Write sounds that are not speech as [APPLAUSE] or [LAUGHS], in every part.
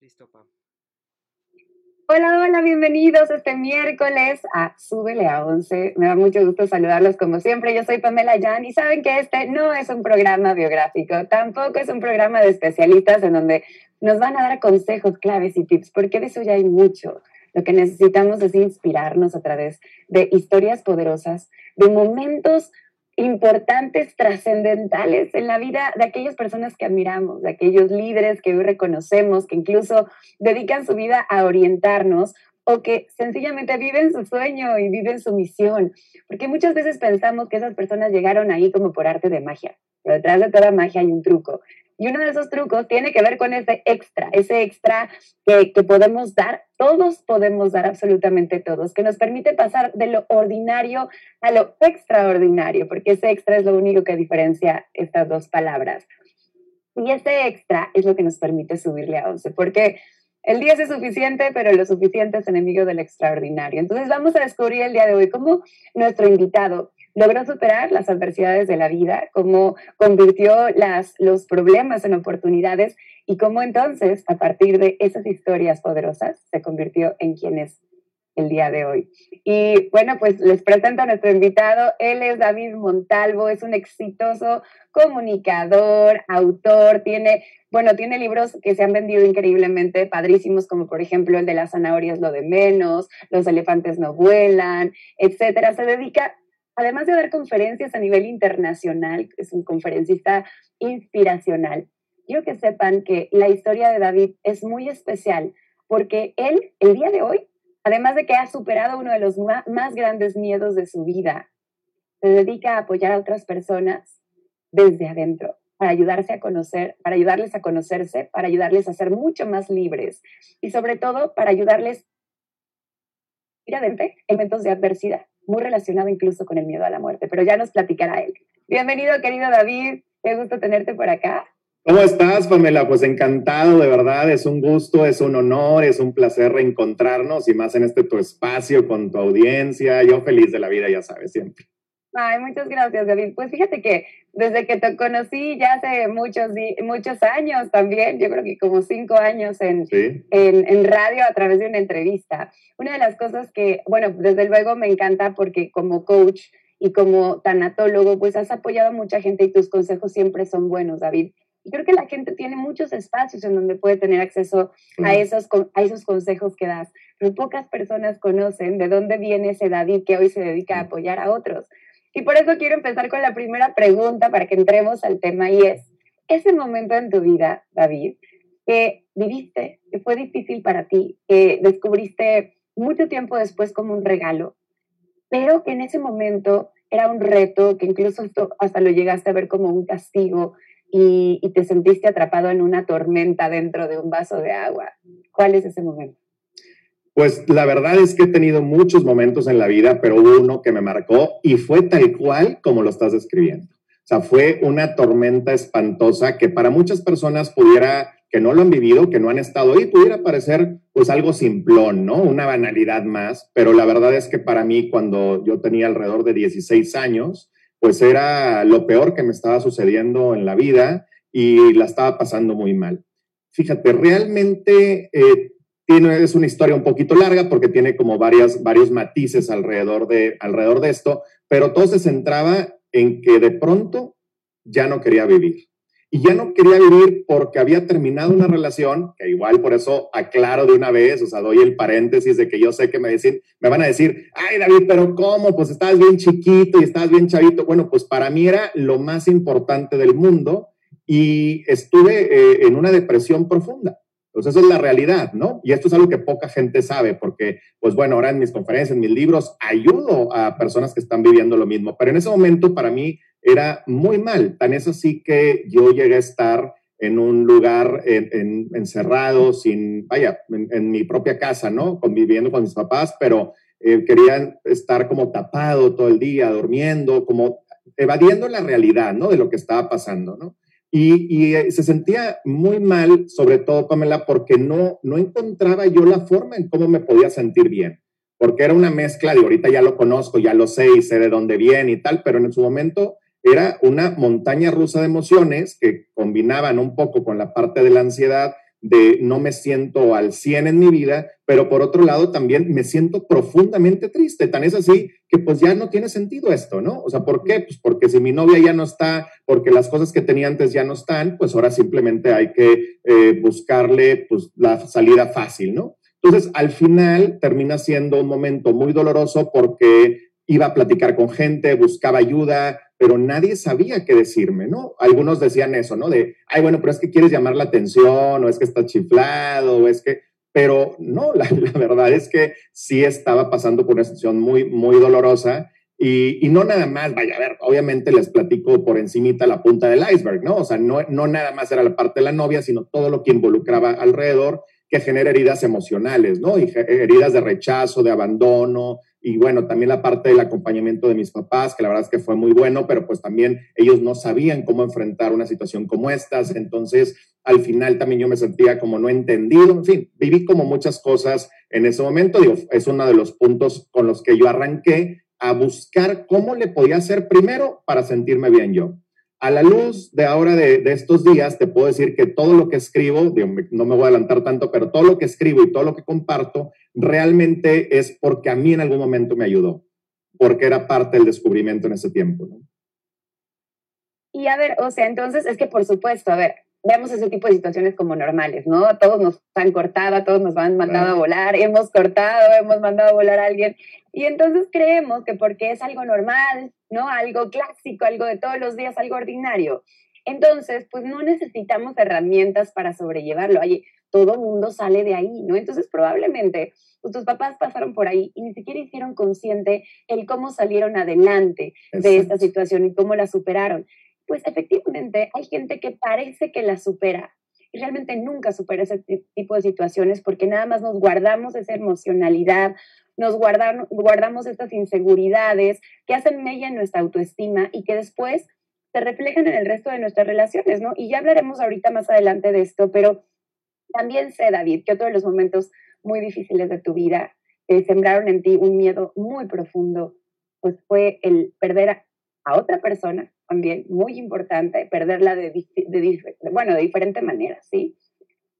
Listo, Pam. Hola, hola, bienvenidos este miércoles a Súbele a 11. Me da mucho gusto saludarlos como siempre. Yo soy Pamela Jan y saben que este no es un programa biográfico, tampoco es un programa de especialistas en donde nos van a dar consejos, claves y tips, porque de eso ya hay mucho. Lo que necesitamos es inspirarnos a través de historias poderosas, de momentos importantes, trascendentales en la vida de aquellas personas que admiramos, de aquellos líderes que hoy reconocemos, que incluso dedican su vida a orientarnos o que sencillamente viven su sueño y viven su misión. Porque muchas veces pensamos que esas personas llegaron ahí como por arte de magia, pero detrás de toda magia hay un truco. Y uno de esos trucos tiene que ver con ese extra, ese extra que, que, podemos dar, todos podemos dar absolutamente todos, que nos permite pasar de lo ordinario a lo extraordinario, porque ese extra es lo único que diferencia estas dos palabras. Y ese extra es lo que nos permite subirle a 11, porque el 10 es suficiente, pero lo suficiente es enemigo del extraordinario. Entonces vamos a descubrir el día de hoy cómo nuestro invitado logró superar las adversidades de la vida, cómo convirtió las, los problemas en oportunidades y cómo entonces, a partir de esas historias poderosas, se convirtió en quien es el día de hoy. Y bueno, pues les presento a nuestro invitado. Él es David Montalvo, es un exitoso comunicador, autor, tiene, bueno, tiene libros que se han vendido increíblemente, padrísimos, como por ejemplo el de las zanahorias lo de menos, los elefantes no vuelan, etcétera. Se dedica además de dar conferencias a nivel internacional, es un conferencista inspiracional, quiero que sepan que la historia de David es muy especial porque él, el día de hoy, además de que ha superado uno de los más grandes miedos de su vida, se dedica a apoyar a otras personas desde adentro, para ayudarse a conocer, para ayudarles a conocerse, para ayudarles a ser mucho más libres y sobre todo para ayudarles a ir adelante en momentos de adversidad muy relacionado incluso con el miedo a la muerte, pero ya nos platicará él. Bienvenido, querido David, qué gusto tenerte por acá. ¿Cómo estás, Pamela? Pues encantado, de verdad, es un gusto, es un honor, es un placer reencontrarnos y más en este tu espacio con tu audiencia. Yo feliz de la vida, ya sabes, siempre. Ay, muchas gracias, David. Pues fíjate que desde que te conocí ya hace muchos, muchos años también, yo creo que como cinco años en, en, en, radio a través de una entrevista. Una de las cosas que, bueno, desde luego me encanta porque como coach y como tanatólogo, pues has apoyado a mucha gente y tus consejos siempre son buenos, David. Y creo que la gente tiene muchos espacios en donde puede tener acceso a esos, a esos consejos que das, pero pocas personas conocen de dónde viene ese David que hoy se dedica a apoyar a otros. Y por eso quiero empezar con la primera pregunta para que entremos al tema y es, ese momento en tu vida, David, que viviste, que fue difícil para ti, que descubriste mucho tiempo después como un regalo, pero que en ese momento era un reto, que incluso hasta lo llegaste a ver como un castigo y, y te sentiste atrapado en una tormenta dentro de un vaso de agua. ¿Cuál es ese momento? Pues la verdad es que he tenido muchos momentos en la vida, pero uno que me marcó y fue tal cual como lo estás describiendo. O sea, fue una tormenta espantosa que para muchas personas pudiera, que no lo han vivido, que no han estado ahí, pudiera parecer pues algo simplón, ¿no? Una banalidad más, pero la verdad es que para mí cuando yo tenía alrededor de 16 años, pues era lo peor que me estaba sucediendo en la vida y la estaba pasando muy mal. Fíjate, realmente eh, es una historia un poquito larga porque tiene como varias, varios matices alrededor de, alrededor de esto, pero todo se centraba en que de pronto ya no quería vivir. Y ya no quería vivir porque había terminado una relación, que igual por eso aclaro de una vez, o sea, doy el paréntesis de que yo sé que me, decir, me van a decir, ay David, pero ¿cómo? Pues estabas bien chiquito y estabas bien chavito. Bueno, pues para mí era lo más importante del mundo y estuve eh, en una depresión profunda. Entonces, eso es la realidad, ¿no? Y esto es algo que poca gente sabe, porque, pues bueno, ahora en mis conferencias, en mis libros, ayudo a personas que están viviendo lo mismo. Pero en ese momento, para mí, era muy mal. Tan es así que yo llegué a estar en un lugar encerrado, sin, vaya, en, mi propia casa, ¿no? Conviviendo con mis papás, pero eh, quería estar como tapado todo el día, durmiendo, como evadiendo la realidad, ¿no? De lo que estaba pasando, ¿no? Y, eh, se sentía muy mal, sobre todo Pamela, porque no, no encontraba yo la forma en cómo me podía sentir bien, porque era una mezcla de ahorita ya lo conozco, ya lo sé y sé de dónde viene y tal, pero en su momento era una montaña rusa de emociones que combinaban un poco con la parte de la ansiedad, de no me siento al 100 en mi vida, pero por otro lado también me siento profundamente triste. Tan es así que pues ya no tiene sentido esto, ¿no? O sea, ¿por qué? Pues porque si mi novia ya no está, porque las cosas que tenía antes ya no están, pues ahora simplemente hay que eh, buscarle pues la salida fácil, ¿no? Entonces, al final termina siendo un momento muy doloroso porque iba a platicar con gente, buscaba ayuda, pero nadie sabía qué decirme, ¿no? Algunos decían eso, ¿no? De, ay, bueno, pero es que quieres llamar la atención, o es que está chiflado, o es que, pero no, [LAUGHS] la, verdad es que sí estaba pasando por una situación muy, muy dolorosa. Y, no nada más, vaya a ver, obviamente les platico por encimita la punta del iceberg, ¿no? O sea, no, no nada más era la parte de la novia, sino todo lo que involucraba alrededor, que genera heridas emocionales, ¿no? Y heridas de rechazo, de abandono, y bueno, también la parte del acompañamiento de mis papás, que la verdad es que fue muy bueno, pero pues también ellos no sabían cómo enfrentar una situación como estas, entonces al final también yo me sentía como no entendido, en fin, viví como muchas cosas en ese momento, digo, es uno de los puntos con los que yo arranqué a buscar cómo le podía hacer primero para sentirme bien yo. A la luz de ahora de, estos días, te puedo decir que todo lo que escribo, no me voy a adelantar tanto, pero todo lo que escribo y todo lo que comparto realmente es porque a mí en algún momento me ayudó, porque era parte del descubrimiento en ese tiempo. Y a ver, o sea, entonces es que por supuesto, a ver, vemos ese tipo de situaciones como normales, ¿no? A todos nos han cortado, a todos nos han mandado a volar, hemos cortado, hemos mandado a volar a alguien. Y entonces creemos que porque es algo normal, ¿no? Algo clásico, algo de todos los días, algo ordinario. Entonces, pues no necesitamos herramientas para sobrellevarlo. Oye, todo mundo sale de ahí, ¿no? Entonces, probablemente pues, tus papás pasaron por ahí y ni siquiera hicieron consciente el cómo salieron adelante de esta situación y cómo la superaron pues efectivamente hay gente que parece que la supera y realmente nunca supera ese tipo de situaciones porque nada más nos guardamos esa emocionalidad, nos guardamos estas inseguridades que hacen mella en nuestra autoestima y que después se reflejan en el resto de nuestras relaciones, ¿no? Y ya hablaremos ahorita más adelante de esto, pero también sé, David, que otro de los momentos muy difíciles de tu vida que sembraron en ti un miedo muy profundo, pues fue el perder a otra persona también muy importante, perderla de, bueno, de diferente manera, ¿sí?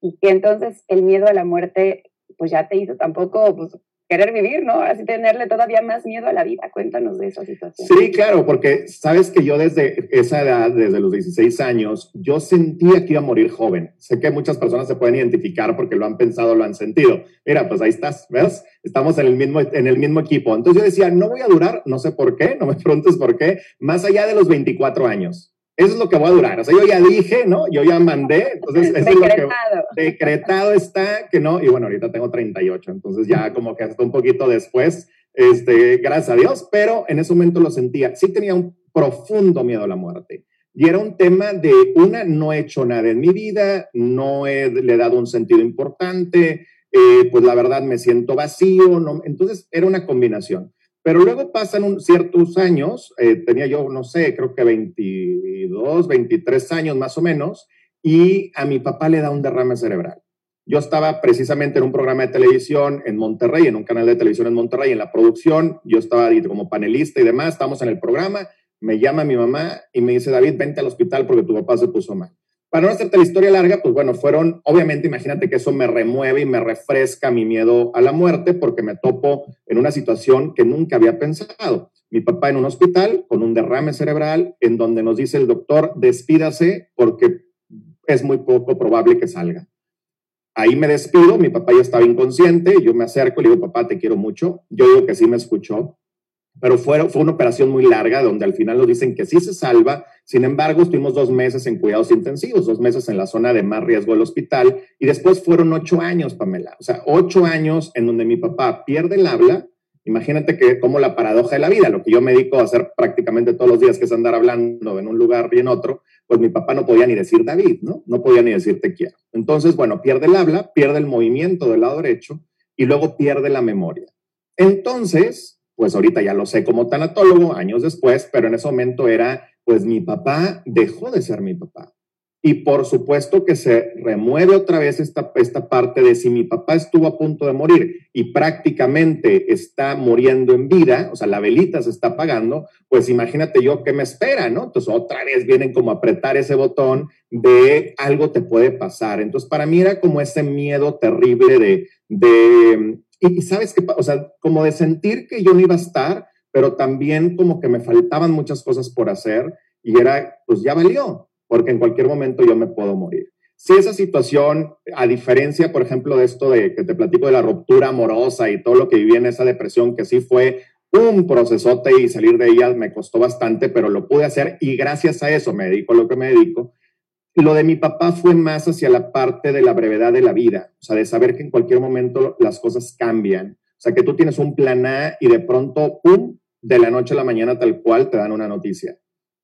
Y que entonces el miedo a la muerte, pues ya te hizo tampoco, pues querer vivir, ¿no? Así tenerle todavía más miedo a la vida. Cuéntanos de esa situación. Sí, claro, porque sabes que yo desde esa edad, desde los 16 años, yo sentía que iba a morir joven. Sé que muchas personas se pueden identificar porque lo han pensado, lo han sentido. Mira, pues ahí estás, ¿ves? Estamos en el mismo, en el mismo equipo. Entonces yo decía, no voy a durar, no sé por qué, no me [LAUGHS] preguntes por qué, más allá de los 24 años. Eso es lo que voy a durar. O sea, yo ya dije, ¿no? Yo ya mandé. Entonces, eso decretado. es lo que decretado está que no. Y bueno, ahorita tengo 38, entonces ya como que hasta un poquito después, este, gracias a Dios, pero en ese momento lo sentía. Sí tenía un profundo miedo a la muerte. Y era un tema de, una, no he hecho nada en mi vida, no he, le he dado un sentido importante, eh, pues la verdad me siento vacío, no, entonces era una combinación. Pero luego pasan ciertos años, eh, tenía yo, no sé, creo que 22, 23 años más o menos, y a mi papá le da un derrame cerebral. Yo estaba precisamente en un programa de televisión en Monterrey, en un canal de televisión en Monterrey, en la producción, yo estaba ahí como panelista y demás, estamos en el programa, me llama mi mamá y me dice, David, vente al hospital porque tu papá se puso mal. Para no hacerte la historia larga, pues bueno, fueron, obviamente, imagínate que eso me remueve y me refresca mi miedo a la muerte porque me topo en una situación que nunca había pensado. Mi papá en un hospital con un derrame cerebral en donde nos dice el doctor, despídase porque es muy poco probable que salga. Ahí me despido, mi papá ya estaba inconsciente, yo me acerco y le digo, papá, te quiero mucho. Yo digo que sí me escuchó, pero fue, fue una operación muy larga donde al final nos dicen que sí se salva. Sin embargo, estuvimos dos meses en cuidados intensivos, dos meses en la zona de más riesgo del hospital y después fueron ocho años, Pamela. O sea, ocho años en donde mi papá pierde el habla. Imagínate que como la paradoja de la vida, lo que yo me dedico a hacer prácticamente todos los días, que es andar hablando en un lugar y en otro, pues mi papá no podía ni decir David, ¿no? No podía ni decir te quiero. Entonces, bueno, pierde el habla, pierde el movimiento del lado derecho y luego pierde la memoria. Entonces, pues ahorita ya lo sé como tanatólogo, años después, pero en ese momento era, pues mi papá dejó de ser mi papá. Y por supuesto que se remueve otra vez esta, esta parte de si mi papá estuvo a punto de morir y prácticamente está muriendo en vida, o sea, la velita se está apagando, pues imagínate yo qué me espera, ¿no? Entonces otra vez vienen como a apretar ese botón de algo te puede pasar. Entonces para mí era como ese miedo terrible de, de y sabes qué, o sea, como de sentir que yo no iba a estar, pero también como que me faltaban muchas cosas por hacer y era, pues ya valió porque en cualquier momento yo me puedo morir. Si esa situación, a diferencia, por ejemplo, de esto de que te platico de la ruptura amorosa y todo lo que viví en esa depresión, que sí fue un procesote y salir de ella me costó bastante, pero lo pude hacer y gracias a eso me dedico a lo que me dedico. Lo de mi papá fue más hacia la parte de la brevedad de la vida, o sea, de saber que en cualquier momento las cosas cambian. O sea, que tú tienes un plan A y de pronto, ¡pum!, de la noche a la mañana tal cual te dan una noticia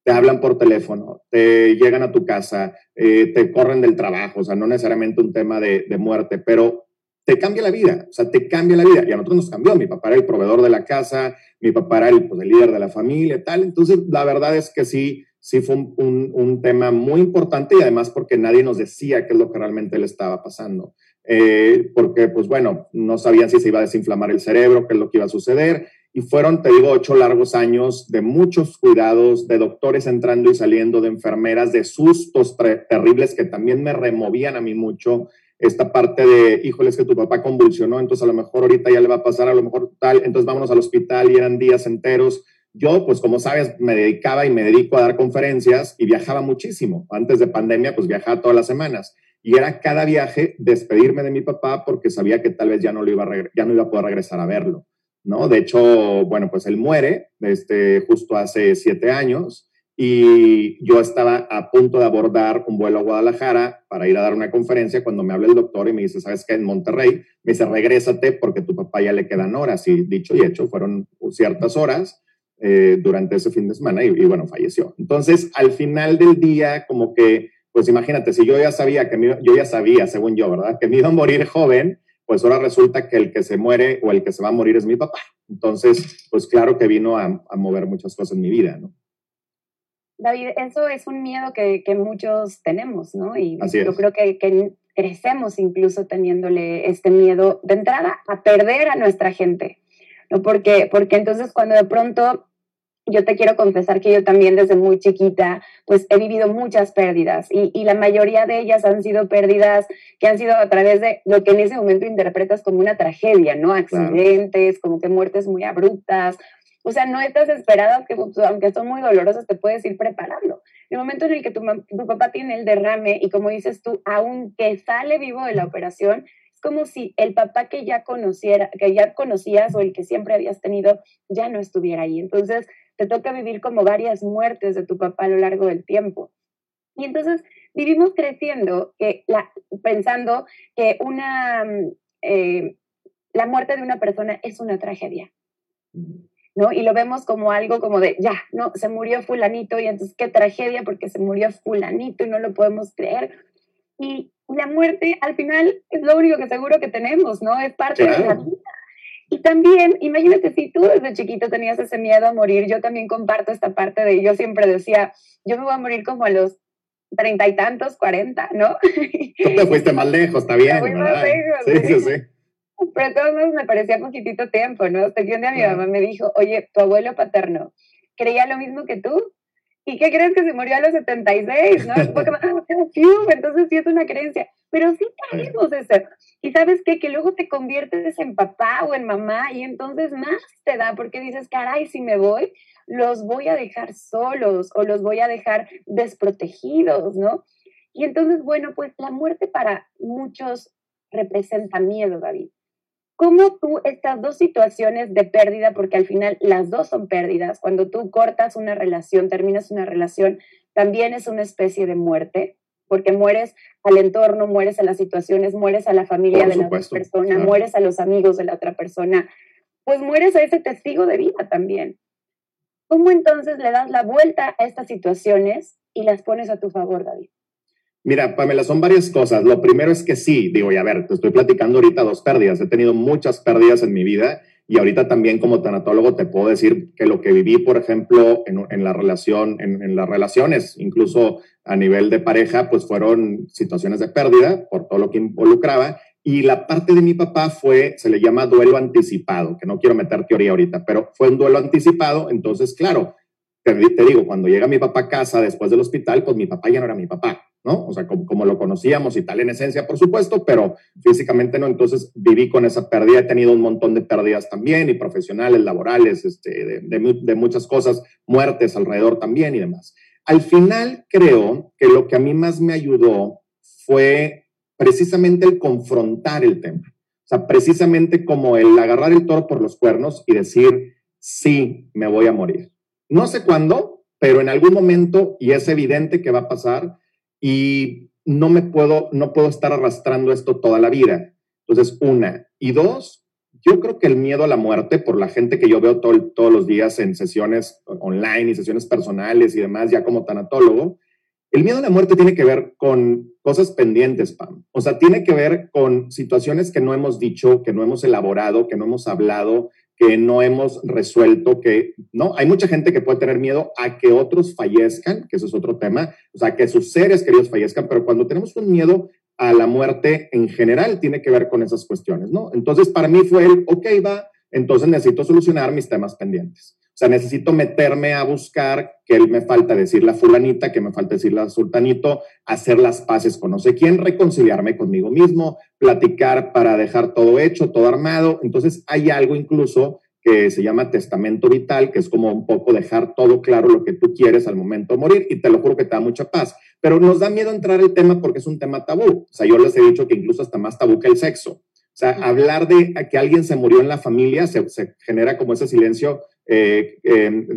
te hablan por teléfono, te llegan a tu casa, eh, te corren del trabajo, o sea, no necesariamente un tema de, muerte, pero te cambia la vida, o sea, te cambia la vida. Y a nosotros nos cambió, mi papá era el proveedor de la casa, mi papá era el, pues, el líder de la familia, tal. Entonces, la verdad es que sí, sí fue un, un, tema muy importante y además porque nadie nos decía qué es lo que realmente le estaba pasando. Eh, porque, pues bueno, no sabían si se iba a desinflamar el cerebro, qué es lo que iba a suceder. Y fueron, te digo, ocho largos años de muchos cuidados, de doctores entrando y saliendo, de enfermeras, de sustos terribles que también me removían a mí mucho. Esta parte de, híjole, que tu papá convulsionó, entonces a lo mejor ahorita ya le va a pasar, a lo mejor tal, entonces vámonos al hospital y eran días enteros. Yo, pues como sabes, me dedicaba y me dedico a dar conferencias y viajaba muchísimo. Antes de pandemia, pues viajaba todas las semanas. Y era cada viaje despedirme de mi papá porque sabía que tal vez ya no, lo iba a ya no iba a poder regresar a verlo. ¿no? De hecho, bueno, pues él muere este, justo hace siete años y yo estaba a punto de abordar un vuelo a Guadalajara para ir a dar una conferencia cuando me habla el doctor y me dice, ¿sabes qué? En Monterrey, me dice, regrésate porque tu papá ya le quedan horas. Y dicho y hecho, fueron ciertas horas eh, durante ese fin de semana y, y, bueno, falleció. Entonces, al final del día, como que, pues imagínate, si yo ya sabía que me, yo ya sabía, según yo, ¿verdad? Que me iba a morir joven, pues ahora resulta que el que se muere o el que se va a morir es mi papá. Entonces, pues claro que vino a, mover muchas cosas en mi vida, ¿no? David, eso es un miedo que, muchos tenemos, ¿no? Y yo creo que, que, crecemos incluso teniéndole este miedo de entrada a perder a nuestra gente, ¿no? Porque, porque entonces cuando de pronto yo te quiero confesar que yo también desde muy chiquita, pues he vivido muchas pérdidas y, y, la mayoría de ellas han sido pérdidas que han sido a través de lo que en ese momento interpretas como una tragedia, ¿no? Accidentes, como que muertes muy abruptas. O sea, no estás esperadas que, pues, aunque son muy dolorosas, te puedes ir preparando. El momento en el que tu, tu papá tiene el derrame y como dices tú, aunque sale vivo de la operación, es como si el papá que ya conociera, que ya conocías o el que siempre habías tenido ya no estuviera ahí. Entonces, te toca vivir como varias muertes de tu papá a lo largo del tiempo. Y entonces vivimos creciendo que la, pensando que una, mm, eh, la muerte de una persona es una tragedia. ¿no? Y lo vemos como algo como de, ya, no, se murió fulanito y entonces qué tragedia porque se murió fulanito y no lo podemos creer. Y la muerte al final es lo único que seguro que tenemos, ¿no? Es parte de la vida. Y también, imagínate si tú desde chiquito tenías ese miedo a morir, yo también comparto esta parte de, yo siempre decía, yo me voy a morir como a los treinta y tantos, cuarenta, ¿no? [LAUGHS] Tú te fuiste más lejos, está [LAUGHS] bien. Más lejos, sí, sí, sí. Pero todos modos me parecía poquitito tiempo, ¿no? Hasta que un día mi mamá me dijo, oye, tu abuelo paterno creía lo mismo que tú. ¿Y qué crees que se murió a los 76? ¿no? Porque, entonces sí es una creencia. Pero sí tenemos eso. Y sabes qué? Que luego te conviertes en papá o en mamá y entonces más te da porque dices, caray, si me voy, los voy a dejar solos o los voy a dejar desprotegidos, ¿no? Y entonces, bueno, pues la muerte para muchos representa miedo, David. ¿Cómo tú estas dos situaciones de pérdida, porque al final las dos son pérdidas, cuando tú cortas una relación, terminas una relación, también es una especie de muerte? porque mueres al entorno, mueres a las situaciones, mueres a la familia de la otra persona, mueres a los amigos de la otra persona, pues mueres a ese testigo de vida también. ¿Cómo entonces le das la vuelta a estas situaciones y las pones a tu favor, David? Mira, Pamela, son varias cosas. Lo primero es que sí, digo, y a ver, te estoy platicando ahorita dos pérdidas. He tenido muchas pérdidas en mi vida y ahorita también como tanatólogo te puedo decir que lo que viví, por ejemplo, en, la relación, en, las relaciones, incluso a nivel de pareja, pues fueron situaciones de pérdida por todo lo que involucraba. Y la parte de mi papá fue, se le llama duelo anticipado, que no quiero meter teoría ahorita, pero fue un duelo anticipado. Entonces, claro, te, digo, cuando llega mi papá a casa después del hospital, pues mi papá ya no era mi papá, O sea, como, lo conocíamos y tal en esencia, por supuesto, pero físicamente no. Entonces viví con esa pérdida. He tenido un montón de pérdidas también y profesionales, laborales, este, de muchas cosas, muertes alrededor también y demás. Al final creo que lo que a mí más me ayudó fue precisamente el confrontar el tema. O sea, precisamente como el agarrar el toro por los cuernos y decir, sí, me voy a morir. No sé cuándo, pero en algún momento, y es evidente que va a pasar, y no me puedo, no puedo estar arrastrando esto toda la vida. Entonces, una. Y dos, yo creo que el miedo a la muerte, por la gente que yo veo todos los días en sesiones online y sesiones personales y demás, ya como tanatólogo, el miedo a la muerte tiene que ver con cosas pendientes, Pam. O sea, tiene que ver con situaciones que no hemos dicho, que no hemos elaborado, que no hemos hablado, que no hemos resuelto, que, ¿no? Hay mucha gente que puede tener miedo a que otros fallezcan, que eso es otro tema, o sea, que sus seres queridos fallezcan, pero cuando tenemos un miedo a la muerte en general tiene que ver con esas cuestiones, ¿no? Entonces, para mí fue el, ok, va, entonces necesito solucionar mis temas pendientes. O sea, necesito meterme a buscar qué me falta decir la fulanita, qué me falta decir la sultanito, hacer las paces con no sé quién, reconciliarme conmigo mismo, platicar para dejar todo hecho, todo armado. Entonces, hay algo incluso que se llama testamento vital, que es como un poco dejar todo claro lo que tú quieres al momento de morir y te lo juro que te da mucha paz. Pero nos da miedo entrar el tema porque es un tema tabú. O sea, yo les he dicho que incluso hasta más tabú que el sexo. O sea, hablar de que alguien se murió en la familia se, se genera como ese silencio eh,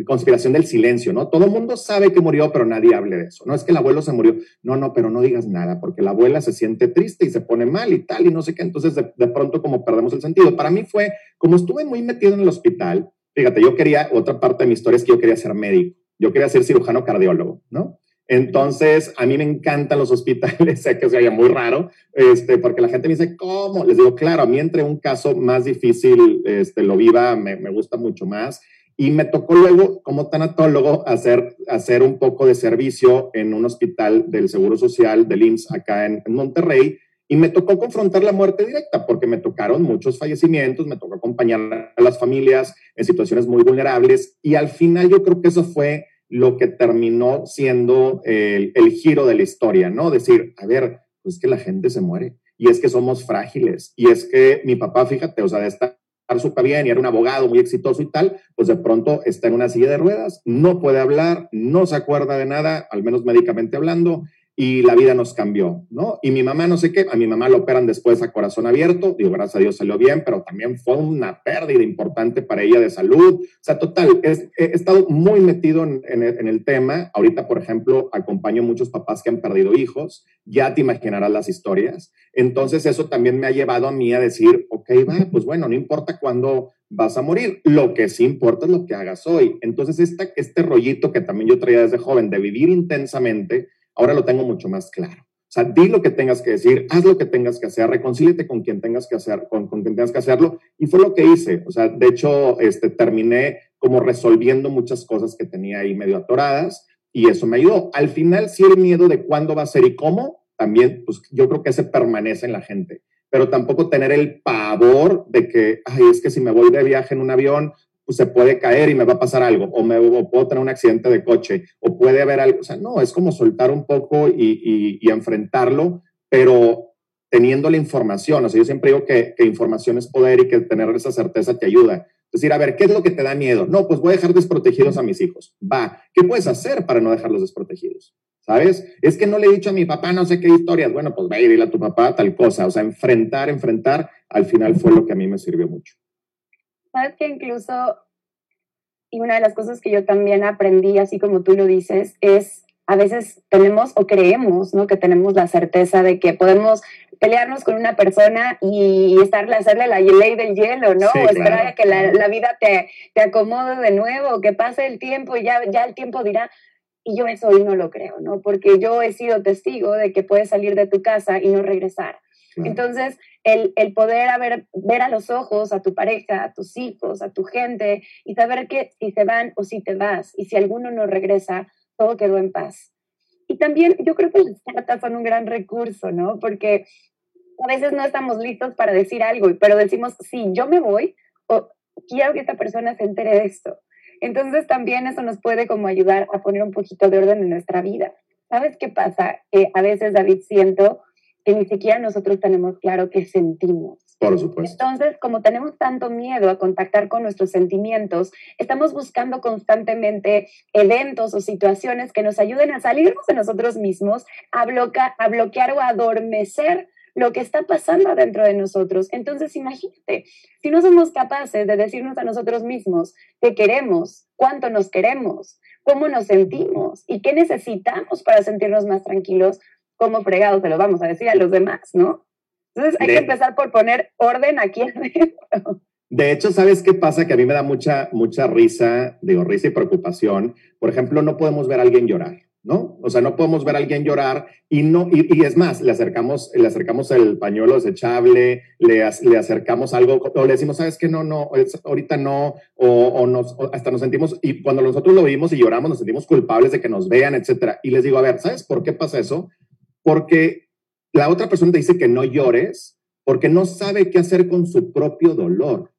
conspiración del silencio, ¿no? Todo el mundo sabe que murió, pero nadie hable de eso. No es que el abuelo se murió. No, no, pero no digas nada, porque la abuela se siente triste y se pone mal y tal, y no sé qué. Entonces, de, de pronto, como perdemos el sentido. Para mí fue, como estuve muy metido en el hospital, fíjate, yo quería, otra parte de mi historia es que yo quería ser médico. Yo quería ser cirujano cardiólogo, ¿no? Entonces, a mí me encantan los hospitales, [LAUGHS] sé que se oye muy raro, este, porque la gente me dice, ¿cómo? Les digo, claro, a mí entre un caso más difícil este, lo viva, me, me gusta mucho más. Y me tocó luego, como tanatólogo, hacer, hacer un poco de servicio en un hospital del Seguro Social del IMSS acá en, Monterrey. Y me tocó confrontar la muerte directa porque me tocaron muchos fallecimientos, me tocó acompañar a las familias en situaciones muy vulnerables. Y al final yo creo que eso fue lo que terminó siendo el, el giro de la historia, ¿no? Decir, a ver, pues que la gente se muere y es que somos frágiles y es que mi papá, fíjate, o sea, de esta súper bien y era un abogado muy exitoso y tal, pues de pronto está en una silla de ruedas, no puede hablar, no se acuerda de nada, al menos médicamente hablando, y la vida nos cambió, ¿no? Y mi mamá no sé qué, a mi mamá lo operan después a corazón abierto, digo, gracias a Dios salió bien, pero también fue una pérdida importante para ella de salud. O sea, total, he, estado muy metido en, en, el tema. Ahorita, por ejemplo, acompaño muchos papás que han perdido hijos, ya te imaginarás las historias. Entonces, eso también me ha llevado a mí a decir, ok, va, pues bueno, no importa cuándo vas a morir, lo que sí importa es lo que hagas hoy. Entonces, esta, este rollito que también yo traía desde joven de vivir intensamente, Ahora lo tengo mucho más claro. O sea, di lo que tengas que decir, haz lo que tengas que hacer, reconcíliate con quien tengas que hacer, con, con quien tengas que hacerlo. Y fue lo que hice. O sea, de hecho, este, terminé como resolviendo muchas cosas que tenía ahí medio atoradas y eso me ayudó. Al final, sí el miedo de cuándo va a ser y cómo, también, pues yo creo que ese permanece en la gente. Pero tampoco tener el pavor de que, ay, es que si me voy de viaje en un avión, pues, se puede caer y me va a pasar algo, o, me, puedo tener un accidente de coche, o puede haber algo, o sea, no, es como soltar un poco y, enfrentarlo, pero teniendo la información, o sea, yo siempre digo que, que, información es poder y que tener esa certeza te ayuda. Es decir, a ver, ¿qué es lo que te da miedo? No, pues voy a dejar desprotegidos a mis hijos. Va, ¿qué puedes hacer para no dejarlos desprotegidos? ¿Sabes? Es que no le he dicho a mi papá no sé qué historias. Bueno, pues ve y dile a tu papá tal cosa. O sea, enfrentar, enfrentar, al final fue lo que a mí me sirvió mucho. Sabes que incluso, y una de las cosas que yo también aprendí, así como tú lo dices, es a veces tenemos o creemos, ¿no? Que tenemos la certeza de que podemos pelearnos con una persona y estarle, hacerle la ley del hielo, ¿no? o esperar a que la, la, vida te, te acomode de nuevo, que pase el tiempo y ya, ya el tiempo dirá. Y yo eso hoy no lo creo, ¿no? Porque yo he sido testigo de que puedes salir de tu casa y no regresar. Entonces, el, el poder haber, ver a los ojos a tu pareja, a tus hijos, a tu gente y saber que si se van o si te vas y si alguno no regresa, todo quedó en paz. Y también yo creo que las cartas son un gran recurso, ¿no? Porque a veces no estamos listos para decir algo, pero decimos, sí, yo me voy o quiero que esta persona se entere de esto. Entonces también eso nos puede como ayudar a poner un poquito de orden en nuestra vida. ¿Sabes qué pasa? Que a veces, David, siento que ni siquiera nosotros tenemos claro qué sentimos. Por supuesto. Entonces, como tenemos tanto miedo a contactar con nuestros sentimientos, estamos buscando constantemente eventos o situaciones que nos ayuden a salirnos de nosotros mismos, a, a bloquear o adormecer lo que está pasando dentro de nosotros. Entonces, imagínate, si no somos capaces de decirnos a nosotros mismos qué queremos, cuánto nos queremos, cómo nos sentimos y qué necesitamos para sentirnos más tranquilos, cómo fregados se lo vamos a decir a los demás, ¿no? Entonces hay que empezar por poner orden aquí [LAUGHS] adentro. De hecho, ¿sabes qué pasa? Que a mí me da mucha, mucha risa, digo, risa y preocupación. Por ejemplo, no podemos ver a alguien llorar, ¿no? O sea, no podemos ver a alguien llorar y no, y, es más, le acercamos, le acercamos el pañuelo desechable, le, le acercamos algo, o le decimos, ¿sabes qué? No, no, ahorita no, o, o nos, hasta nos sentimos, y cuando nosotros lo vimos y lloramos, nos sentimos culpables de que nos vean, etcétera. Y les digo, a ver, ¿sabes por qué pasa eso? Porque la otra persona te dice que no llores porque no sabe qué hacer con su propio dolor.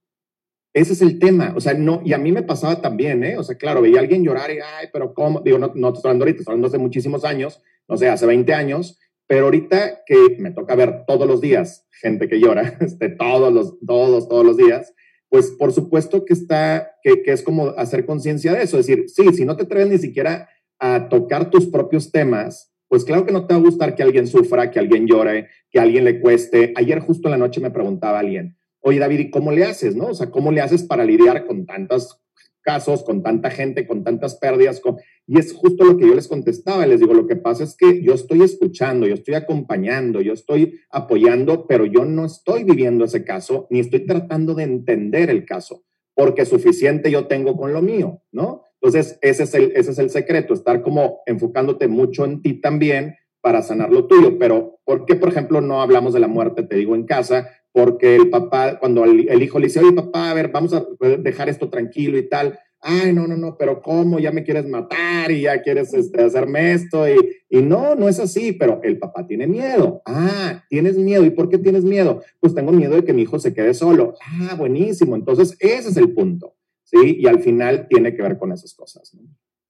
Ese es el tema. O sea, no, y a mí me pasaba también, ¿eh? O sea, claro, veía a alguien llorar y, ay, pero ¿cómo? Digo, no, no te estoy hablando ahorita, estoy hablando hace muchísimos años, no sé, hace 20 años, pero ahorita que me toca ver todos los días gente que llora, [LAUGHS] este, todos los, todos, todos los días, pues por supuesto que está, que, que es como hacer conciencia de eso. Es decir, sí, si no te atreves ni siquiera a tocar tus propios temas, pues claro que no te va a gustar que alguien sufra, que alguien llore, que a alguien le cueste. Ayer justo en la noche me preguntaba alguien, oye David, ¿y cómo le haces? ¿No? O sea, ¿cómo le haces para lidiar con tantos casos, con tanta gente, con tantas pérdidas? Y es justo lo que yo les contestaba. Les digo, lo que pasa es que yo estoy escuchando, yo estoy acompañando, yo estoy apoyando, pero yo no estoy viviendo ese caso, ni estoy tratando de entender el caso, porque suficiente yo tengo con lo mío, ¿no? Entonces, ese es, el, ese es el secreto, estar como enfocándote mucho en ti también para sanar lo tuyo. Pero, ¿por qué, por ejemplo, no hablamos de la muerte, te digo, en casa? Porque el papá, cuando el, hijo le dice, oye, papá, a ver, vamos a dejar esto tranquilo y tal. Ay, no, no, no, pero ¿cómo? Ya me quieres matar y ya quieres este, hacerme esto. Y, y no, no es así, pero el papá tiene miedo. Ah, tienes miedo. ¿Y por qué tienes miedo? Pues tengo miedo de que mi hijo se quede solo. Ah, buenísimo. Entonces, ese es el punto. ¿Sí? Y al final tiene que ver con esas cosas.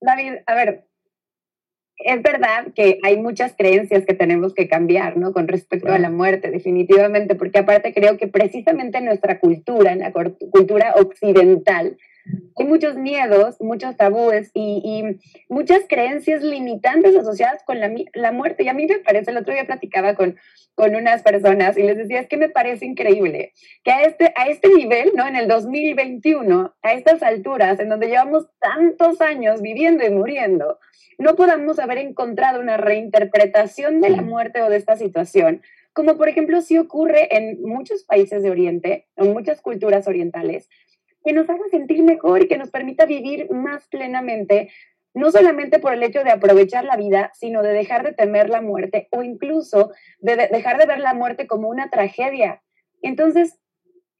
David, a ver, es verdad que hay muchas creencias que tenemos que cambiar, ¿no? Con respecto a la muerte, definitivamente, porque aparte creo que precisamente en nuestra cultura, en la cultura occidental, hay muchos miedos, muchos tabúes y, muchas creencias limitantes asociadas con la, la, muerte. Y a mí me parece, el otro día platicaba con, con unas personas y les decía, es que me parece increíble que a este, a este nivel, ¿no? En el 2021, a estas alturas, en donde llevamos tantos años viviendo y muriendo, no podamos haber encontrado una reinterpretación de la muerte o de esta situación como por ejemplo sí ocurre en muchos países de Oriente, en muchas culturas orientales, que nos haga sentir mejor y que nos permita vivir más plenamente, no solamente por el hecho de aprovechar la vida, sino de dejar de temer la muerte o incluso de, dejar de ver la muerte como una tragedia. Entonces,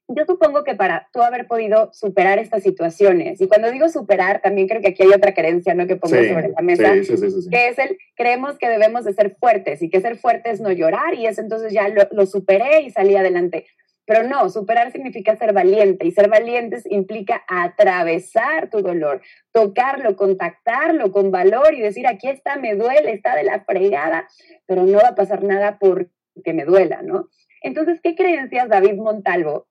yo supongo que para tú haber podido superar estas situaciones, y cuando digo superar, también creo que aquí hay otra creencia ¿no? que pongo sobre la mesa, sí, sí, que es el, creemos que debemos de ser fuertes y que ser fuertes no llorar y es entonces ya lo, lo superé y salí adelante. Pero no, superar significa ser valiente y ser valientes implica atravesar tu dolor, tocarlo, contactarlo con valor y decir, aquí está, me duele, está de la fregada, pero no va a pasar nada porque me duela, ¿no? Entonces, ¿qué creencias David Montalvo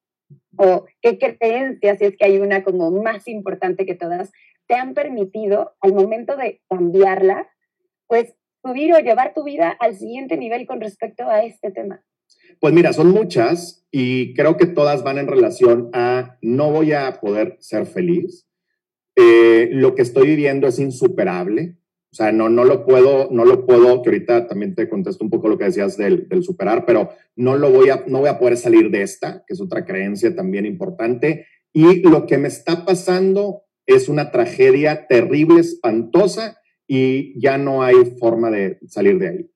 o qué creencias, si es que hay una como más importante que todas, te han permitido al momento de cambiarla, pues subir o llevar tu vida al siguiente nivel con respecto a este tema? Pues mira, son muchas y creo que todas van en relación a no voy a poder ser feliz. Eh, lo que estoy viviendo es insuperable. O sea, no, no lo puedo, no lo puedo, que ahorita también te contesto un poco lo que decías del, del, superar, pero no lo voy a, no voy a poder salir de esta, que es otra creencia también importante. Y lo que me está pasando es una tragedia terrible, espantosa, y ya no hay forma de salir de ahí.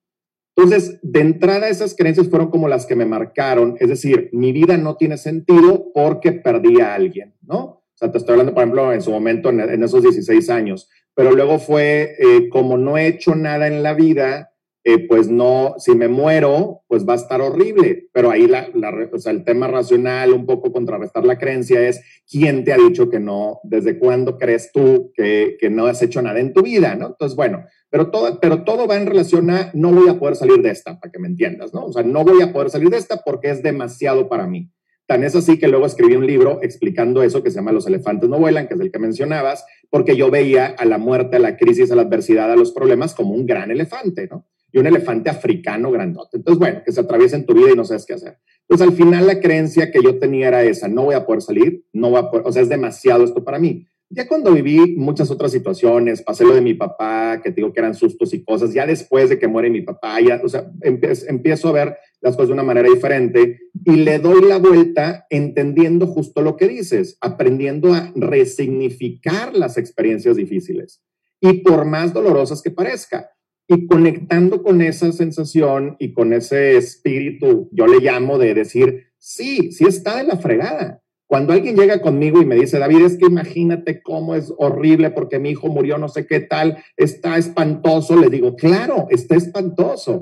Entonces, de entrada, esas creencias fueron como las que me marcaron, es decir, mi vida no tiene sentido porque perdí a alguien, ¿no? O sea, te estoy hablando, por ejemplo, en su momento, en, esos 16 años, pero luego fue eh, como no he hecho nada en la vida, eh, pues no, si me muero, pues va a estar horrible. Pero ahí la, o sea, el tema racional, un poco contrarrestar la creencia es, ¿quién te ha dicho que no? ¿Desde cuándo crees tú que, que no has hecho nada en tu vida? ¿no? Entonces, bueno, pero todo, pero todo va en relación a, no voy a poder salir de esta, para que me entiendas, ¿no? O sea, no voy a poder salir de esta porque es demasiado para mí. Tan es así que luego escribí un libro explicando eso que se llama Los elefantes no vuelan, que es el que mencionabas, porque yo veía a la muerte, a la crisis, a la adversidad, a los problemas como un gran elefante, ¿no? y un elefante africano grandote. Entonces, bueno, que se atraviesa en tu vida y no sabes qué hacer. Entonces, al final la creencia que yo tenía era esa, no voy a poder salir, no voy a poder, o sea, es demasiado esto para mí. Ya cuando viví muchas otras situaciones, pasé lo de mi papá, que digo que eran sustos y cosas, ya después de que muere mi papá, ya, o sea, empiezo a ver las cosas de una manera diferente y le doy la vuelta entendiendo justo lo que dices, aprendiendo a resignificar las experiencias difíciles y por más dolorosas que parezca y conectando con esa sensación y con ese espíritu, yo le llamo de decir, sí, sí está de la fregada. Cuando alguien llega conmigo y me dice, David, es que imagínate cómo es horrible porque mi hijo murió, no sé qué tal, está espantoso, le digo, claro, está espantoso.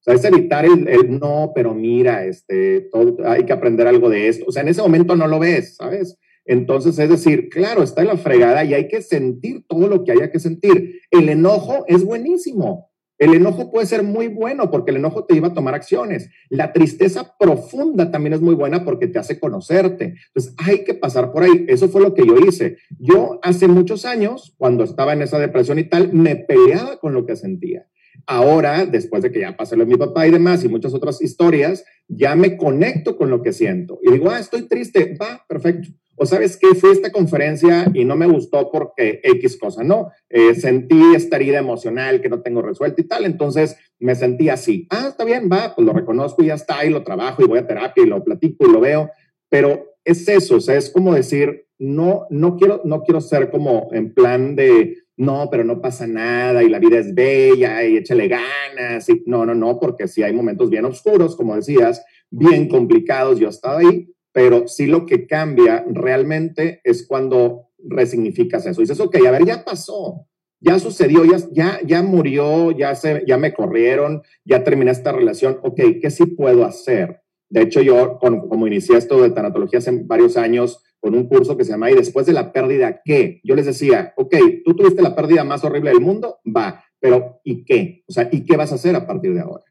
O sea, es evitar el, no, pero mira, este, todo, hay que aprender algo de esto. O sea, en ese momento no lo ves, ¿sabes? Entonces, es decir, claro, está en la fregada y hay que sentir todo lo que haya que sentir. El enojo es buenísimo. El enojo puede ser muy bueno porque el enojo te lleva a tomar acciones. La tristeza profunda también es muy buena porque te hace conocerte. Entonces hay que pasar por ahí. Eso fue lo que yo hice. Yo hace muchos años, cuando estaba en esa depresión y tal, me peleaba con lo que sentía. Ahora, después de que ya pasé lo de mi papá y demás y muchas otras historias, ya me conecto con lo que siento. Y digo, ah, estoy triste. Va, perfecto o sabes qué, fui a esta conferencia y no me gustó porque X cosa, ¿no? Eh, sentí esta herida emocional que no tengo resuelta y tal, entonces me sentí así. Ah, está bien, va, pues lo reconozco y ya está, y lo trabajo y voy a terapia y lo platico y lo veo, pero es eso, o sea, es como decir, no, no quiero, no quiero ser como en plan de, no, pero no pasa nada y la vida es bella y échale ganas. Y, no, no, no, porque si hay momentos bien oscuros, como decías, bien complicados, yo he estado ahí, pero sí lo que cambia realmente es cuando resignificas eso. dices, ok, a ver, ya pasó, ya sucedió, ya, ya, ya murió, ya, se, ya me corrieron, ya terminé esta relación, ok, ¿qué sí puedo hacer? De hecho, yo, como inicié esto de tanatología hace varios años, con un curso que se llama ¿Y después de la pérdida qué? Yo les decía, ok, tú tuviste la pérdida más horrible del mundo, va, pero ¿y qué? O sea, ¿y qué vas a hacer a partir de ahora?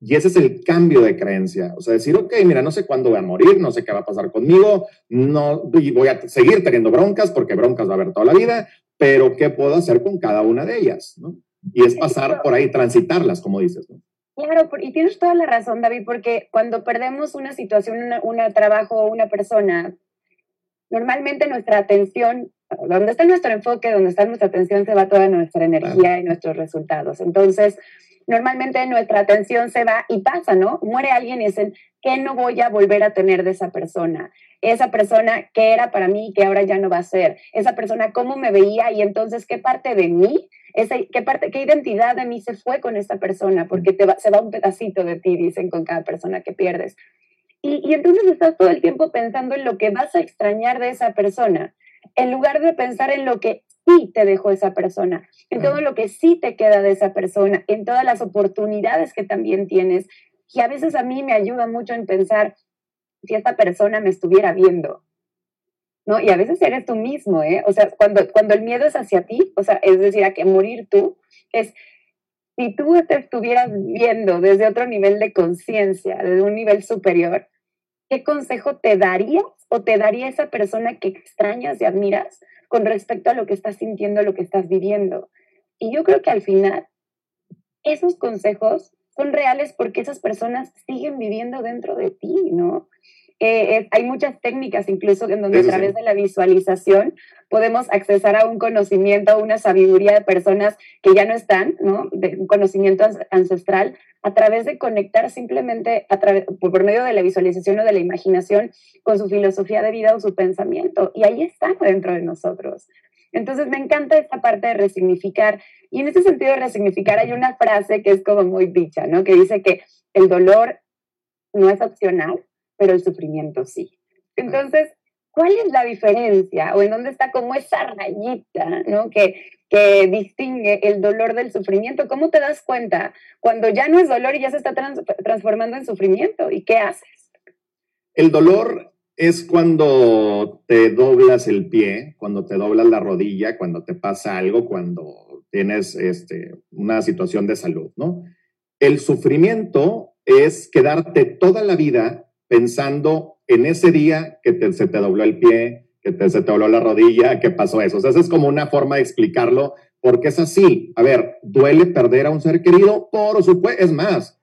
Y ese es el cambio de creencia. O sea, decir, ok, mira, no sé cuándo voy a morir, no sé qué va a pasar conmigo, no, y voy a seguir teniendo broncas porque broncas va a haber toda la vida, pero ¿qué puedo hacer con cada una de ellas? ¿no? Y es pasar por ahí, transitarlas, como dices. ¿no? Claro, y tienes toda la razón, David, porque cuando perdemos una situación, un trabajo o una persona, normalmente nuestra atención, donde está nuestro enfoque, donde está nuestra atención, se va toda nuestra energía y nuestros resultados. Entonces, normalmente nuestra atención se va y pasa, ¿no? Muere alguien y dicen, ¿qué no voy a volver a tener de esa persona? Esa persona que era para mí y que ahora ya no va a ser. Esa persona, ¿cómo me veía? Y entonces, ¿qué parte de mí, ese, qué, parte, qué identidad de mí se fue con esa persona? Porque te se va un pedacito de ti, dicen, con cada persona que pierdes. Y entonces estás todo el tiempo pensando en lo que vas a extrañar de esa persona, en lugar de pensar en lo que sí te dejó esa persona, en todo lo que sí te queda de esa persona, en todas las oportunidades que también tienes. Y a veces a mí me ayuda mucho en pensar si esta persona me estuviera viendo. ¿No? Y a veces eres tú mismo, ¿eh? O sea, cuando, cuando el miedo es hacia ti, o sea, es decir, a que morir tú, es si tú te estuvieras viendo desde otro nivel de conciencia, desde un nivel superior, ¿qué consejo te darías o te daría esa persona que extrañas y admiras con respecto a lo que estás sintiendo, lo que estás viviendo. Y yo creo que al final esos consejos son reales porque esas personas siguen viviendo dentro de ti, ¿no? Eh, hay muchas técnicas incluso en donde a través de la visualización podemos accesar a un conocimiento, a una sabiduría de personas que ya no están, ¿no? De un conocimiento ancestral, a través de conectar simplemente a través, por medio de la visualización o de la imaginación con su filosofía de vida o su pensamiento. Y ahí está dentro de nosotros. Entonces me encanta esta parte de resignificar. Y en ese sentido de resignificar hay una frase que es como muy dicha, ¿no? Que dice que el dolor no es opcional, pero el sufrimiento sí. Entonces, ¿Cuál es la diferencia o en dónde está como esa rayita, ¿no? Que, que distingue el dolor del sufrimiento. ¿Cómo te das cuenta cuando ya no es dolor y ya se está transformando en sufrimiento? ¿Y qué haces? El dolor es cuando te doblas el pie, cuando te doblas la rodilla, cuando te pasa algo, cuando tienes este, una situación de salud, ¿no? El sufrimiento es quedarte toda la vida pensando en ese día que se te dobló el pie, que te, se te dobló la rodilla, que pasó eso. O sea, es como una forma de explicarlo, porque es así. A ver, ¿duele perder a un ser querido? Por supuesto, es más,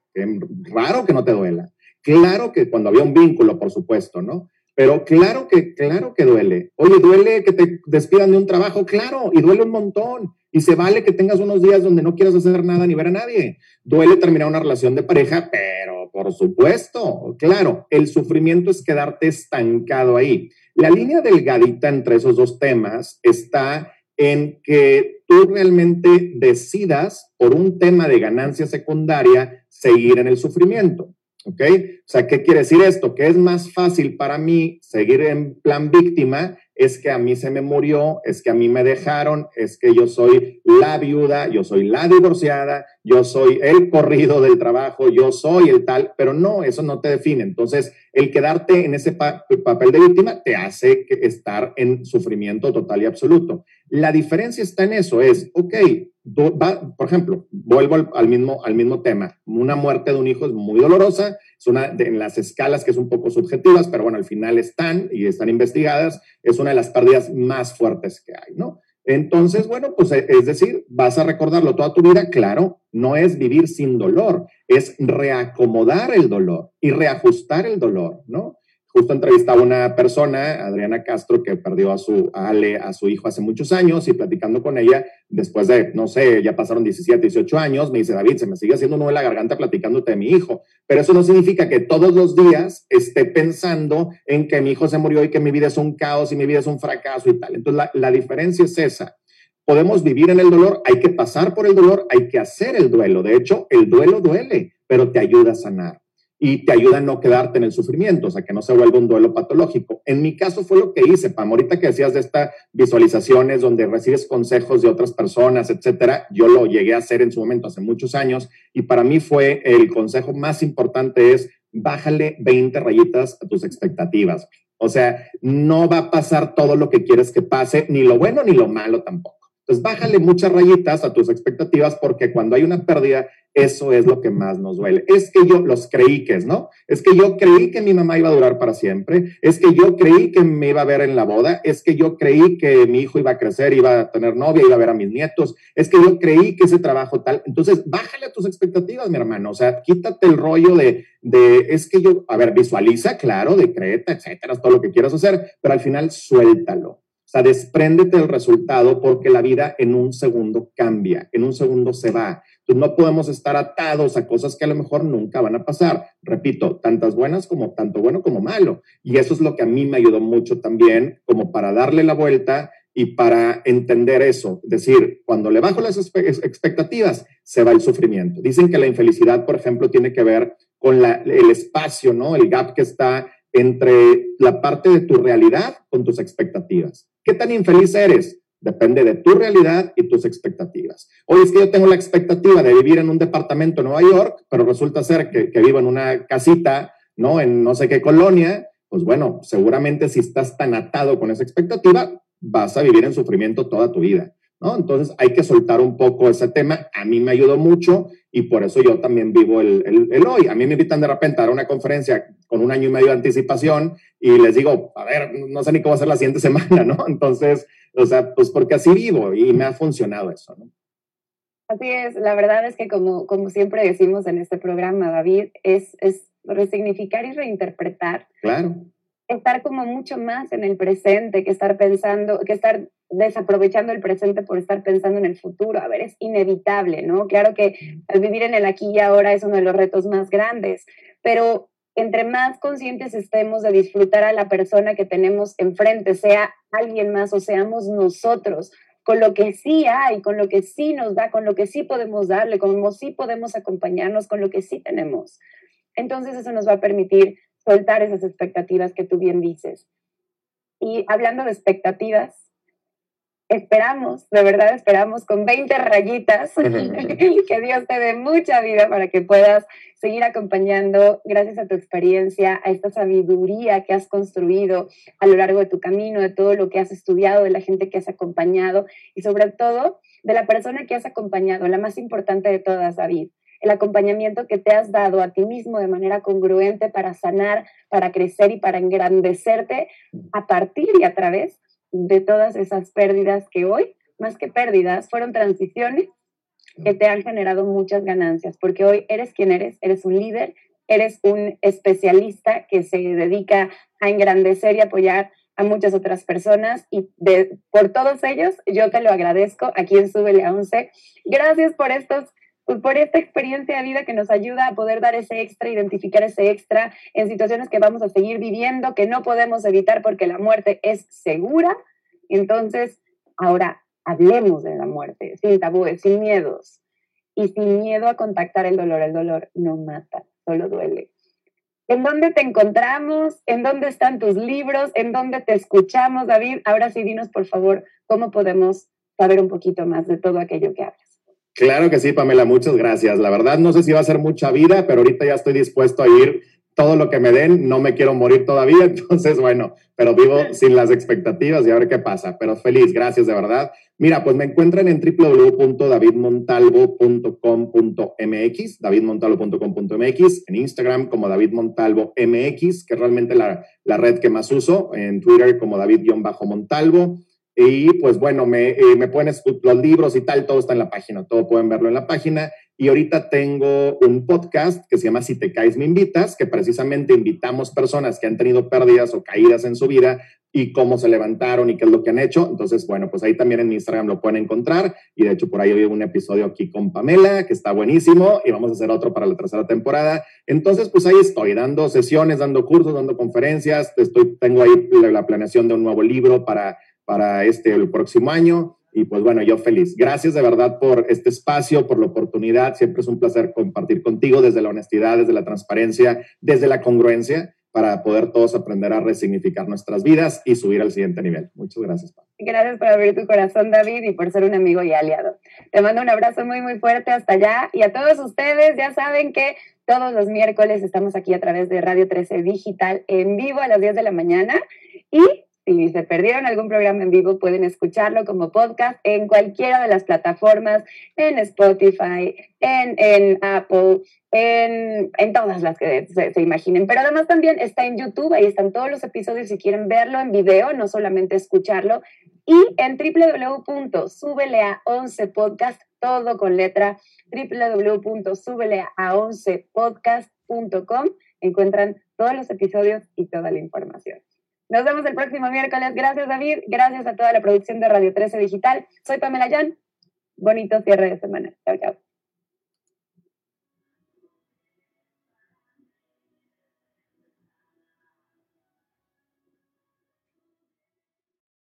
raro que no te duela. Claro que cuando había un vínculo, por supuesto, ¿no? Pero claro que, claro que duele. Oye, duele que te despidan de un trabajo, claro, y duele un montón. Y se vale que tengas unos días donde no quieras hacer nada ni ver a nadie. Duele terminar una relación de pareja, pero por supuesto, claro, el sufrimiento es quedarte estancado ahí. La línea delgadita entre esos dos temas está en que tú realmente decidas por un tema de ganancia secundaria seguir en el sufrimiento. ¿Ok? O sea, ¿qué quiere decir esto? Que es más fácil para mí seguir en plan víctima, es que a mí se me murió, es que a mí me dejaron, es que yo soy la viuda, yo soy la divorciada, yo soy el corrido del trabajo, yo soy el tal, pero no, eso no te define. Entonces, el quedarte en ese papel de víctima te hace estar en sufrimiento total y absoluto. La diferencia está en eso, es, ok, por ejemplo, vuelvo al, mismo, al mismo tema. Una muerte de un hijo es muy dolorosa, es una de, las escalas que es un poco subjetivas, pero bueno, al final están y están investigadas, es una de las pérdidas más fuertes que hay, ¿no? Entonces, bueno, pues es decir, vas a recordarlo toda tu vida, claro, no es vivir sin dolor, es reacomodar el dolor y reajustar el dolor, ¿no? Justo entrevistaba a una persona, Adriana Castro, que perdió a su Ale, a su hijo hace muchos años y platicando con ella, después de, no sé, ya pasaron 17, 18 años, me dice, David, se me sigue haciendo un nudo en la garganta platicándote de mi hijo, pero eso no significa que todos los días esté pensando en que mi hijo se murió y que mi vida es un caos y mi vida es un fracaso y tal. Entonces, la, la diferencia es esa. Podemos vivir en el dolor, hay que pasar por el dolor, hay que hacer el duelo. De hecho, el duelo duele, pero te ayuda a sanar y te ayuda a no quedarte en el sufrimiento, o sea, que no se vuelva un duelo patológico. En mi caso fue lo que hice, Pam. Ahorita que decías de estas visualizaciones donde recibes consejos de otras personas, etcétera, yo lo llegué a hacer en su momento hace muchos años y para mí fue el consejo más importante es bájale 20 rayitas a tus expectativas. O sea, no va a pasar todo lo que quieres que pase, ni lo bueno ni lo malo tampoco. Entonces, bájale muchas rayitas a tus expectativas porque cuando hay una pérdida eso es lo que más nos duele. Es que yo los creí que es, ¿no? Es que yo creí que mi mamá iba a durar para siempre. Es que yo creí que me iba a ver en la boda. Es que yo creí que mi hijo iba a crecer, iba a tener novia, iba a ver a mis nietos. Es que yo creí que ese trabajo tal. Entonces, bájale a tus expectativas, mi hermano. O sea, quítate el rollo de, de, es que yo, a ver, visualiza, claro, decreta, etcétera, todo lo que quieras hacer, pero al final suéltalo. O sea, despréndete del resultado porque la vida en un segundo cambia, en un segundo se va no podemos estar atados a cosas que a lo mejor nunca van a pasar. Repito, tantas buenas como tanto bueno como malo. Y eso es lo que a mí me ayudó mucho también, como para darle la vuelta y para entender eso. Es decir, cuando le bajo las expectativas, se va el sufrimiento. Dicen que la infelicidad, por ejemplo, tiene que ver con el espacio, ¿no? El gap que está entre la parte de tu realidad con tus expectativas. ¿Qué tan infeliz eres? Depende de tu realidad y tus expectativas. Hoy es que yo tengo la expectativa de vivir en un departamento en Nueva York, pero resulta ser que, vivo en una casita, ¿no? En no sé qué colonia. Pues bueno, seguramente si estás tan atado con esa expectativa, vas a vivir en sufrimiento toda tu vida, ¿no? Entonces hay que soltar un poco ese tema. A mí me ayudó mucho y por eso yo también vivo el, el, hoy. A mí me invitan de repente a dar una conferencia con un año y medio de anticipación y les digo, a ver, no sé ni cómo hacer la siguiente [LAUGHS] semana, ¿no? Entonces, o sea, pues porque así vivo y me ha funcionado eso, ¿no? Así es, la verdad es que como, como siempre decimos en este programa, David, es, es resignificar y reinterpretar. Claro. Estar como mucho más en el presente que estar pensando, que estar desaprovechando el presente por estar pensando en el futuro. A ver, es inevitable, ¿no? Claro que al vivir en el aquí y ahora es uno de los retos más grandes, pero entre más conscientes estemos de disfrutar a la persona que tenemos enfrente, sea alguien más o seamos nosotros, con lo que sí hay, con lo que sí nos da, con lo que sí podemos darle, con lo que sí podemos acompañarnos, con lo que sí tenemos. Entonces eso nos va a permitir soltar esas expectativas que tú bien dices. Y hablando de expectativas, esperamos, de verdad esperamos con 20 rayitas [LAUGHS] que Dios te dé mucha vida para que puedas seguir acompañando, gracias a tu experiencia, a esta sabiduría que has construido a lo largo de tu camino, de todo lo que has estudiado, de la gente que has acompañado y sobre todo de la persona que has acompañado, la más importante de todas, David. El acompañamiento que te has dado a ti mismo de manera congruente para sanar, para crecer y para engrandecerte a partir y a través de todas esas pérdidas que hoy, más que pérdidas, fueron transiciones que te han generado muchas ganancias, porque hoy eres quien eres, eres un líder, eres un especialista que se dedica a engrandecer y apoyar a muchas otras personas y de, por todos ellos yo te lo agradezco aquí en Súbele a 11. Gracias por estos pues por esta experiencia de vida que nos ayuda a poder dar ese extra, identificar ese extra en situaciones que vamos a seguir viviendo, que no podemos evitar porque la muerte es segura. Entonces, ahora hablemos de la muerte, sin tabúes, sin miedos y sin miedo a contactar el dolor. El dolor no mata, solo duele. ¿En dónde te encontramos? ¿En dónde están tus libros? ¿En dónde te escuchamos, David? Ahora sí, dinos, por favor, cómo podemos saber un poquito más de todo aquello que hablas. Claro que sí, Pamela, muchas gracias. La verdad no sé si va a ser mucha vida, pero ahorita ya estoy dispuesto a ir todo lo que me den, no me quiero morir todavía, [LAUGHS] entonces bueno, pero vivo sin las expectativas y a ver qué pasa, pero feliz, gracias de verdad. Mira, pues me encuentran en www.davidmontalvo.com.mx, davidmontalvo.com.mx, en Instagram como David Montalvo MX, que es realmente la, la red que más uso, en Twitter como David-Montalvo. Y pues bueno, me, eh, me los libros y tal, todo está en la página, todo pueden verlo en la página. Y ahorita tengo un podcast que se llama Si te caes, me invitas, que precisamente invitamos personas que han tenido pérdidas o caídas en su vida y cómo se levantaron y qué es lo que han hecho. Entonces, bueno, pues ahí también en mi Instagram lo pueden encontrar. Y de hecho, por ahí hoy un episodio aquí con Pamela, que está buenísimo, y vamos a hacer otro para la tercera temporada. Entonces, pues ahí estoy, dando sesiones, dando cursos, dando conferencias. Estoy, tengo ahí la planeación de un nuevo libro para para este el próximo año. Y pues bueno, yo feliz. Gracias de verdad por este espacio, por la oportunidad. Siempre es un placer compartir contigo desde la honestidad, desde la transparencia, desde la congruencia, para poder todos aprender a resignificar nuestras vidas y subir al siguiente nivel. Muchas gracias. Gracias por abrir tu corazón, David, y por ser un amigo y aliado. Te mando un abrazo muy, muy fuerte hasta allá. Y a todos ustedes, ya saben que todos los miércoles estamos aquí a través de Radio 13 Digital en vivo a las 10 de la mañana. Y si se perdieron algún programa en vivo, pueden escucharlo como podcast en cualquiera de las plataformas, en Spotify, en, en Apple, en, en, todas las que se, imaginen. Pero además también está en YouTube, ahí están todos los episodios si quieren verlo en video, no solamente escucharlo. Y en www.subelea11podcast, todo con letra, www.subelea11podcast.com, encuentran todos los episodios y toda la información. Nos vemos el próximo miércoles. Gracias, David. Gracias a toda la producción de Radio 13 Digital. Soy Pamela Yan. Bonito cierre de semana. Chao, chao.